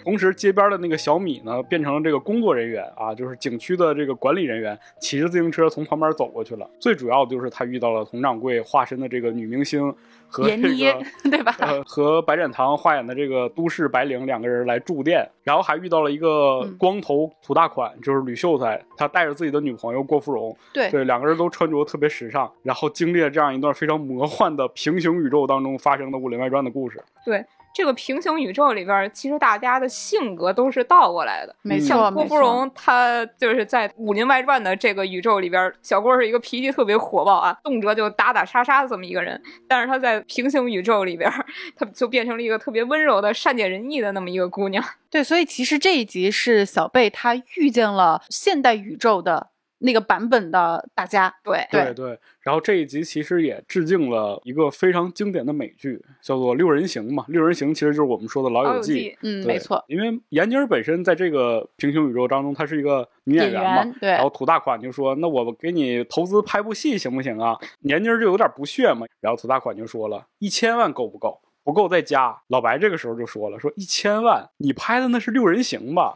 同时，街边的那个小米呢，变成了这个工作人员啊，就是景区的这个管理人员，骑着自行车从旁边走过去了。最主要的就是他遇到了佟掌柜化身的这个女明星和这个 对吧？呃和白展堂化演的这个都市白领两个人来住店，然后还遇到了一个嗯光头土大款，就是吕秀才，他带着自己的女朋友郭芙蓉，对对，两个人都穿着特别时尚，然后经历了这样一段非常魔幻的平行宇宙当中发生的《武林外传》的故事。对。这个平行宇宙里边，其实大家的性格都是倒过来的。没错，像郭，芙蓉，她就是在《武林外传》的这个宇宙里边，小郭是一个脾气特别火爆啊，动辄就打打杀杀的这么一个人。但是她在平行宇宙里边，她就变成了一个特别温柔的、善解人意的那么一个姑娘。对，所以其实这一集是小贝她遇见了现代宇宙的那个版本的大家，对对对然后这一集其实也致敬了一个非常经典的美剧，叫做《六人行》嘛，《六人行》其实就是我们说的《老老友记》。嗯，没错，因为闫妮儿本身在这个平行宇宙当中，她是一个女演员嘛，员对然后土大款就说：“那我给你投资拍部戏行不行啊？”闫妮儿就有点不屑嘛，然后土大款就说了：“一千万够不够？不够再加。”老白这个时候就说了：“说一千万，你拍的那是六人行吧？”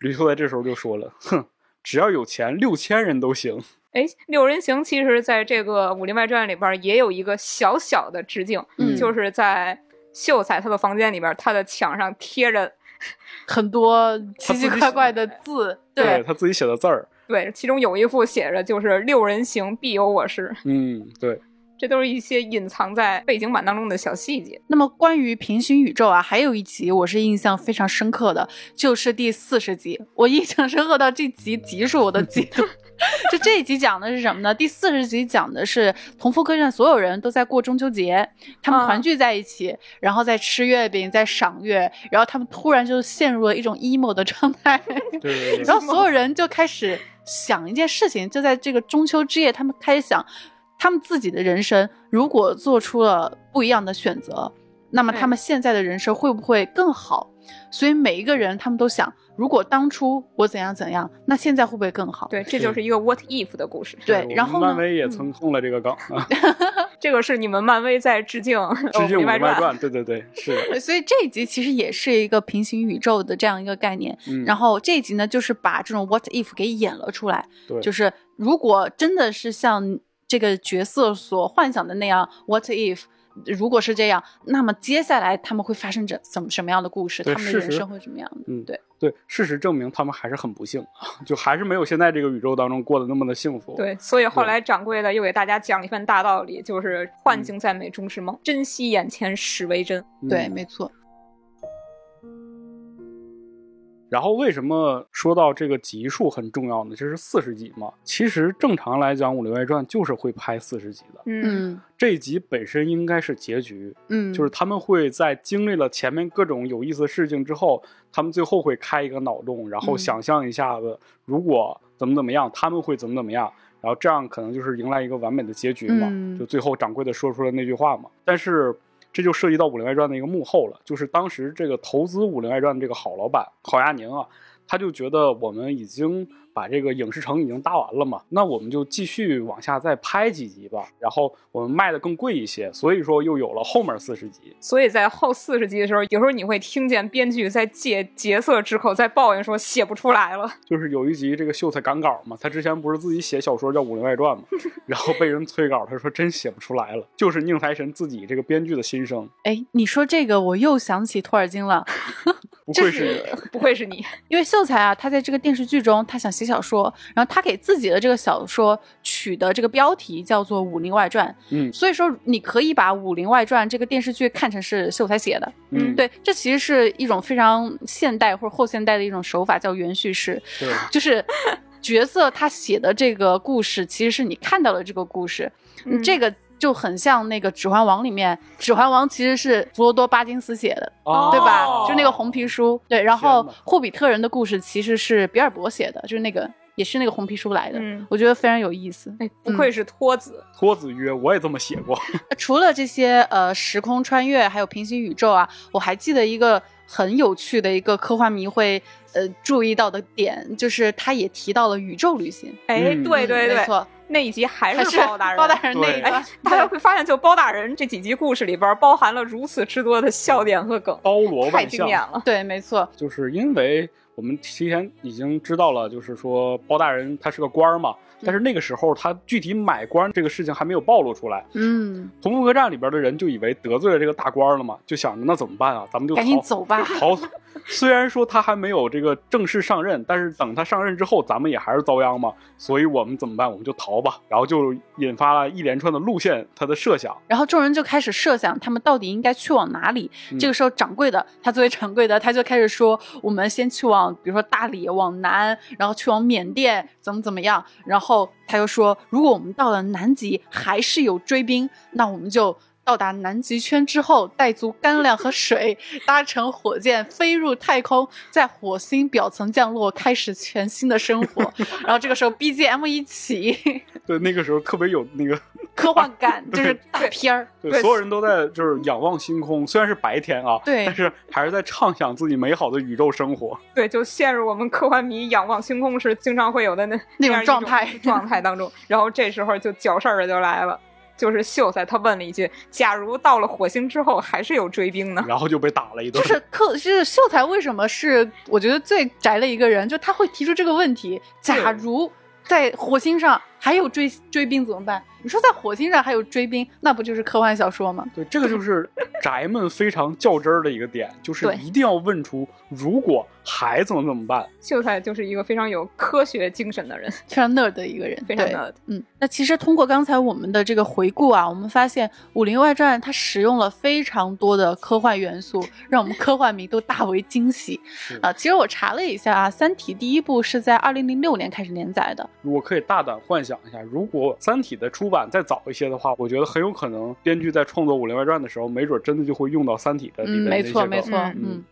吕秀才这时候就说了：“哼，只要有钱，六千人都行。哎，六人行其实在这个《武林外传》里边也有一个小小的致敬，嗯就是在秀才他的房间里边，他的墙上贴着很多奇奇怪怪的字，对，他自己写的字儿，对，其中有一幅写着就是“六人行，必有我师嗯，对，”，这都是一些隐藏在背景板当中的小细节。那么关于平行宇宙啊，还有一集我是印象非常深刻的，就是第四十集。我印象深刻到这集集数我都记得。就这一集讲的是什么呢？第四十集讲的是同福客栈所有人都在过中秋节，他们啊团聚在一起，然后在吃月饼，在赏月，然后他们突然就陷入了一种 emo 的状态。对对对 然后所有人就开始想一件事情，就在这个中秋之夜，他们开始想，他们自己的人生如果做出了不一样的选择，那么他们现在的人生会不会更好？所以每一个人他们都想，如果当初我怎样怎样，那现在会不会更好？对，这就是一个 what if 的故事。对然后呢漫威也曾用了这个梗啊，这个是你们漫威在致敬《致敬《武林外外传》，对对对，是的，所以这一集其实也是一个平行宇宙的这样一个概念。嗯，然后这一集呢，就是把这种 what if 给演了出来。对就是如果真的是像这个角色所幻想的那样，what if，如果是这样，那么接下来他们会发生着怎么什么样的故事？他们的人生会什么样的？嗯对对，事实证明他们还是很不幸，就还是没有现在这个宇宙当中过得那么的幸福。对，所以后来掌柜的又给大家讲了一番大道理，就是幻境再美终是梦，珍惜眼前始为真。嗯对，没错。然后为什么说到这个集数很重要呢？这是四十集嘛。其实正常来讲，《武林外传》就是会拍四十集的。嗯，嗯这一集本身应该是结局，嗯，就是他们会在经历了前面各种有意思的事情之后，他们最后会开一个脑洞，然后嗯想象一下子，如果怎么怎么样，他们会怎么怎么样，然后这样可能就是迎来一个完美的结局嘛。嗯就最后掌柜的说出了那句话嘛。但是这就涉及到《武林外传》的一个幕后了，就是当时这个投资《武林外传》的这个好老板郝亚宁啊，他就觉得我们已经把这个影视城已经搭完了嘛，那我们就继续往下再拍几集吧，然后我们卖的更贵一些，所以说又有了后面四十集。所以在后四十集的时候，有时候你会听见编剧在借角色之口在抱怨说写不出来了。就是有一集这个秀才赶稿嘛，他之前不是自己写小说叫《武林外传》嘛，然后被人催稿，他说真写不出来了，就是宁财神自己这个编剧的心声。哎，你说这个，我又想起托尔金了。不愧是你，不愧是你，因为秀才啊，他在这个电视剧中，他想写小说，然后他给自己的这个小说取的这个标题叫做《武林外传》。嗯所以说你可以把《武林外传》这个电视剧看成是秀才写的。嗯，对，这其实是一种非常现代或者后现代的一种手法，叫原叙事，对，就是角色他写的这个故事，其实是你看到了这个故事，嗯这个就很像那个《指环王》里面，《指环王》其实是弗罗多巴金斯写的，哦对吧？就那个红皮书，对。然后霍比特人的故事其实是比尔博写的，就是那个也是那个红皮书来的，嗯我觉得非常有意思。哎，不愧是托子。托子曰，我也这么写过。除了这些呃时空穿越，还有平行宇宙啊，我还记得一个很有趣的一个科幻迷会呃注意到的点，就是他也提到了宇宙旅行。哎，嗯对对对，没错，那一集还还是包大人。包大人那对个哎，大家会发现，就包大人这几集故事里边，包含了如此之多的笑点和梗，包罗太万象，经典了。对，没错，就是因为我们提前已经知道了，就是说包大人他是个官儿嘛，但是那个时候他具体买官这个事情还没有暴露出来。嗯，同福客栈里边的人就以为得罪了这个大官了嘛，就想着那怎么办啊？咱们就赶紧走吧。逃。虽然说他还没有这个正式上任，但是等他上任之后，咱们也还是遭殃嘛。所以我们怎么办？我们就逃吧。然后就引发了一连串的路线，他的设想。然后众人就开始设想他们到底应该去往哪里。嗯这个时候，掌柜的他作为掌柜的，他就开始说：我们先去往，比如说大理往南，然后去往缅甸，怎么怎么样。然后他又说，如果我们到了南极还是有追兵，那我们就。到达南极圈之后，带足干粮和水，搭乘火箭飞入太空，在火星表层降落，开始全新的生活。然后这个时候 BGM 一起，对，那个时候特别有那个，科幻感，就是大片儿。对，所有人都在就是仰望星空，虽然是白天啊，对但是还是在畅想自己美好的宇宙生活。对，就陷入我们科幻迷仰望星空时经常会有的那那种状态状态当中。然后这时候就搅事儿的就来了，就是秀才他问了一句：“假如到了火星之后还是有追兵呢然后就被打了一顿。就是克，就是秀才为什么是我觉得最宅的一个人，就他会提出这个问题：假如在火星上还有追 追兵怎么办？你说在火星上还有追兵，那不就是科幻小说吗？对，这个就是宅们非常较真儿的一个点，就是一定要问出如果还怎么怎么办。？”秀才就是一个非常有科学精神的人，非常 nerd 的一个人，非常的嗯，那其实通过刚才我们的这个回顾啊，我们发现《武林外传》它使用了非常多的科幻元素，让我们科幻迷都大为惊喜啊。其实我查了一下啊，《三体》第一部是在二零零六年开始连载的，我可以大胆幻想一下，如果《三体》的出版再早一些的话，我觉得很有可能编剧在创作《武林外传》的时候，没准真的就会用到《三体》的里嗯，面的没一些梗错没错，嗯嗯。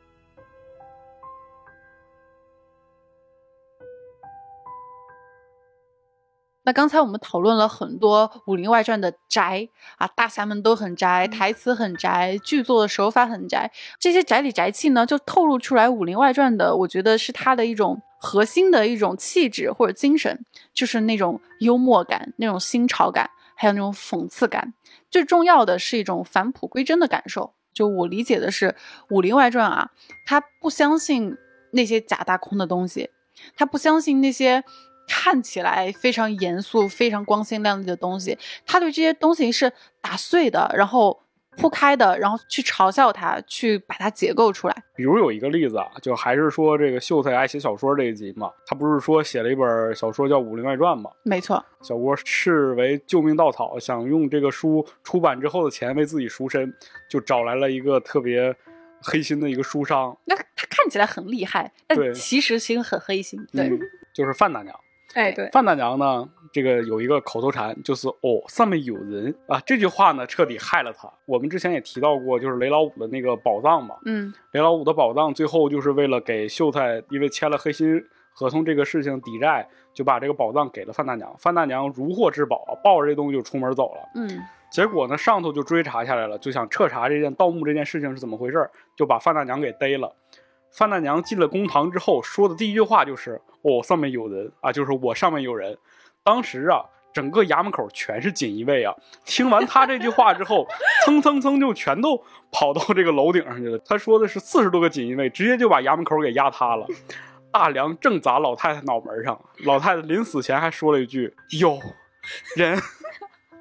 那刚才我们讨论了很多《武林外传》的宅啊，大侠们都很宅，台词很宅，剧作的手法很宅，这些宅里宅气呢，就透露出来《武林外传》的，我觉得是它的一种核心的一种气质或者精神，就是那种幽默感、那种新潮感，还有那种讽刺感。最重要的是一种返璞归真的感受。就我理解的是，《武林外传》啊，他不相信那些假大空的东西，他不相信那些看起来非常严肃、非常光鲜亮丽的东西，他对这些东西是打碎的，然后铺开的，然后去嘲笑它，去把它解构出来。比如有一个例子啊，就还是说这个秀才爱写小说这一集嘛，他不是说写了一本小说叫《武林外传》吗？没错，小郭视为救命稻草，想用这个书出版之后的钱为自己赎身，就找来了一个特别黑心的一个书商，那他看起来很厉害，但其实心很黑心。对，嗯，就是范大娘。哎，对，范大娘呢，这个有一个口头禅，就是“哦，上面有人啊”。这句话呢，彻底害了他。我们之前也提到过，就是雷老五的那个宝藏嘛。嗯，雷老五的宝藏最后就是为了给秀才，因为签了黑心合同这个事情抵债，就把这个宝藏给了范大娘。范大娘如获至宝，抱着这东西就出门走了。嗯，结果呢，上头就追查下来了，就想彻查这件盗墓这件事情是怎么回事，就把范大娘给逮了。范大娘进了公堂之后说的第一句话就是：“哦，上面有人啊，就是我上面有人。”当时啊，整个衙门口全是锦衣卫啊。听完他这句话之后，蹭蹭蹭就全都跑到这个楼顶上去了。他说的是四十多个锦衣卫，直接就把衙门口给压塌了。大梁正砸老太太脑门上，老太太临死前还说了一句：“有人。”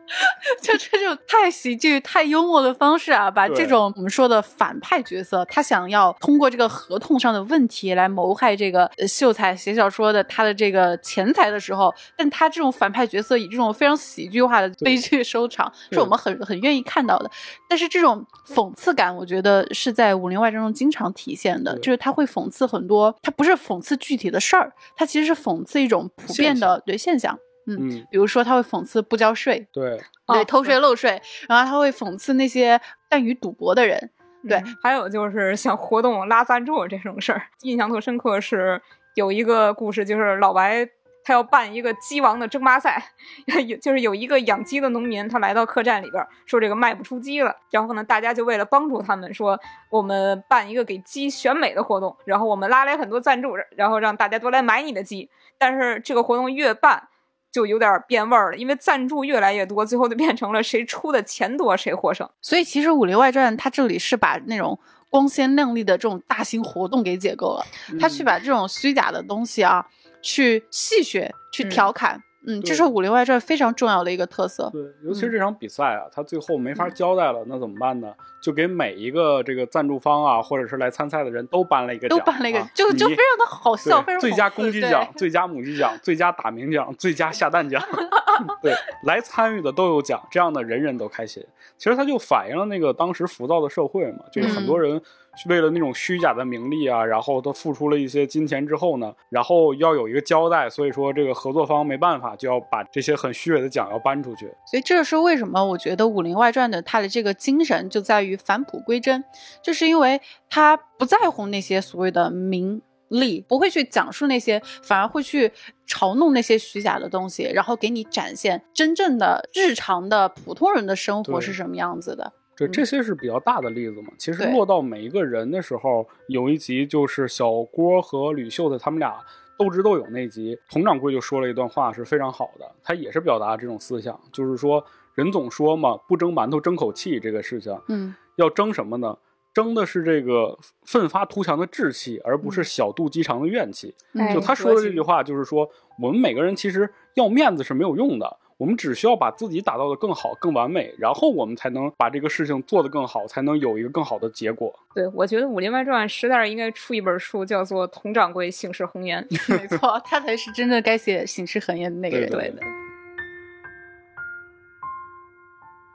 就这种太喜剧、太幽默的方式啊，把这种我们说的反派角色，他想要通过这个合同上的问题来谋害这个呃秀才写小说的他的这个钱财的时候，但他这种反派角色以这种非常喜剧化的悲剧收场，是我们很很愿意看到的。但是这种讽刺感，我觉得是在《武林外传》中经常体现的，就是他会讽刺很多，他不是讽刺具体的事儿，他其实是讽刺一种普遍现的对现象。嗯，嗯，比如说他会讽刺不交税，对，对，哦偷税漏税，然后他会讽刺那些善于赌博的人。对嗯还有就是像活动拉赞助这种事儿，印象特深刻是有一个故事，就是老白他要办一个鸡王的争霸赛，有就是有一个养鸡的农民，他来到客栈里边说这个卖不出鸡了，然后呢，大家就为了帮助他们说，我们办一个给鸡选美的活动，然后我们拉来很多赞助，然后让大家都来买你的鸡，但是这个活动越办。就有点变味儿了，因为赞助越来越多，最后就变成了谁出的钱多谁获胜。所以其实《武林外传》它这里是把那种光鲜亮丽的这种大型活动给解构了，他去把这种虚假的东西啊，去戏谑、去嗯调侃。嗯，这是《武林外传》非常重要的一个特色。对，尤其是这场比赛啊，他最后没法交代了，那怎么办呢？就给每一个这个赞助方啊，或者是来参赛的人都颁了一个奖，都颁了一个，啊就就非常的好笑，非，常最佳公鸡奖、最佳母鸡奖、最佳打鸣奖、最佳下蛋奖，对，来参与的都有奖，这样的人人都开心。其实它就反映了那个当时浮躁的社会嘛，就是很嗯多人为了那种虚假的名利啊，然后他付出了一些金钱之后呢，然后要有一个交代，所以说这个合作方没办法，就要把这些很虚伪的奖要搬出去。所以这是为什么我觉得《武林外传》的它的这个精神就在于返璞归真，就是因为他不在乎那些所谓的名利，不会去讲述那些，反而会去嘲弄那些虚假的东西，然后给你展现真正的日常的普通人的生活是什么样子的。这这些是比较大的例子嘛。其实落到每一个人的时候，有一集就是小郭和吕秀的他们俩斗智斗勇那集，佟掌柜就说了一段话是非常好的，他也是表达这种思想，就是说人总说嘛，不争馒头争口气这个事情，嗯，要争什么呢？争的是这个奋发图强的志气，而不是小肚鸡肠的怨气。嗯就他说的这句话，就是说我们每个人其实要面子是没有用的，我们只需要把自己打造的更好、更完美，然后我们才能把这个事情做得更好，才能有一个更好的结果。对，我觉得《武林外传》实在是应该出一本书，叫做《佟掌柜醒世恒言》。没错，他才是真的该写醒世恒言的那个人。对的。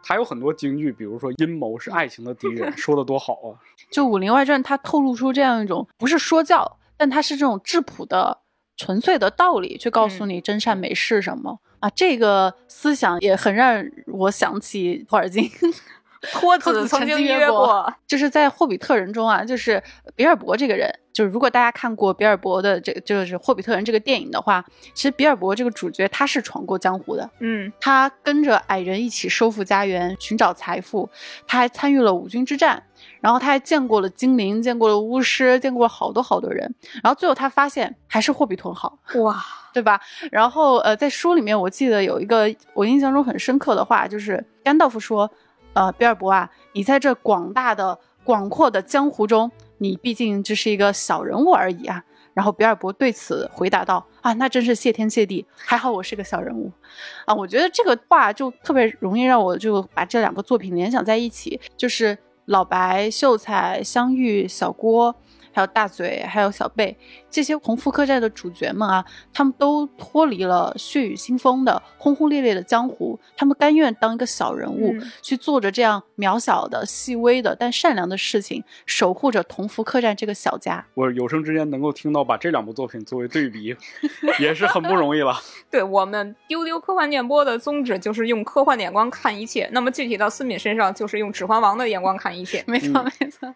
还有很多京剧，比如说阴谋是爱情的敌人，说的多好啊！就《武林外传》，它透露出这样一种不是说教，但它是这种质朴的、纯粹的道理，去告诉你真善美是什么、啊。这个思想也很让我想起托尔金。托托子子曾经约约过，就是在《霍比特人》中啊，就是比尔博这个人，就是如果大家看过比尔博的这个就是《霍比特人》这个电影的话，其实比尔博这个主角他是闯过江湖的，嗯，他跟着矮人一起收复家园，寻找财富，他还参与了五军之战，然后他还见过了精灵，见过了巫师，见过了好多好多人，然后最后他发现还是霍比特好，哇，对吧？然后呃，在书里面我记得有一个我印象中很深刻的话，就是甘道夫说，呃，比尔博啊，你在这广大的、广阔的江湖中，你毕竟只是一个小人物而已啊。然后比尔博对此回答道：“啊，那真是谢天谢地，还好我是个小人物，啊，我觉得这个话就特别容易让我就把这两个作品联想在一起，就是老白、秀才、相遇、小郭，还有大嘴，还有小贝这些同福客栈的主角们啊，他们都脱离了血雨腥风的轰轰烈烈的江湖，他们甘愿当一个小人物，嗯去做着这样渺小的、细微的但善良的事情，守护着同福客栈这个小家。我有生之年能够听到把这两部作品作为对比，也是很不容易了。对我们丢丢科幻电波的宗旨就是用科幻的眼光看一切，那么具体到思敏身上，就是用《指环王》的眼光看一切。没错，嗯没错。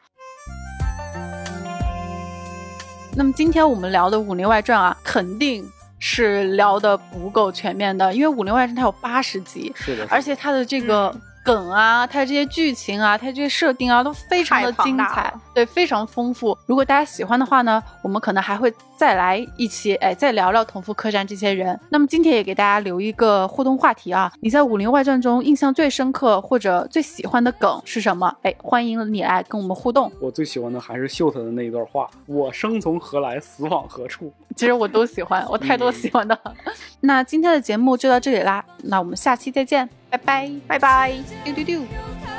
那么今天我们聊的《武林外传》啊，肯定是聊的不够全面的，因为《武林外传》它有八十集，是的，而且它的这个梗啊，它的这些剧情啊，它这些设定啊，都非常的精彩，对，非常丰富。如果大家喜欢的话呢，我们可能还会再来一期，哎，再聊聊同福客栈这些人。那么今天也给大家留一个互动话题啊，你在《武林外传》中印象最深刻或者最喜欢的梗是什么？哎，欢迎你来跟我们互动。我最喜欢的还是秀才的那一段话：“我生从何来，死往何处。其实我都喜欢，我太多喜欢的。那今天的节目就到这里啦，那我们下期再见，拜拜，拜拜。丢丢丢。